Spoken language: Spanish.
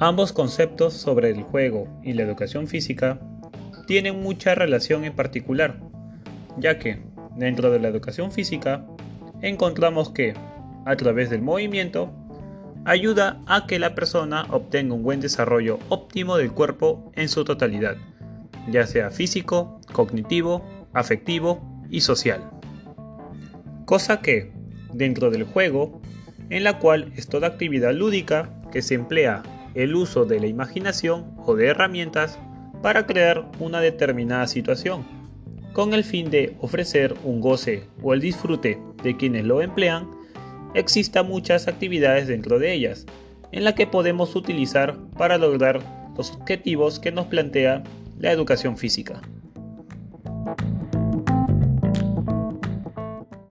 Ambos conceptos sobre el juego y la educación física tienen mucha relación en particular, ya que dentro de la educación física encontramos que, a través del movimiento, ayuda a que la persona obtenga un buen desarrollo óptimo del cuerpo en su totalidad, ya sea físico, cognitivo, afectivo y social. Cosa que, dentro del juego, en la cual es toda actividad lúdica que se emplea el uso de la imaginación o de herramientas para crear una determinada situación, con el fin de ofrecer un goce o el disfrute de quienes lo emplean, existen muchas actividades dentro de ellas, en la que podemos utilizar para lograr los objetivos que nos plantea la educación física.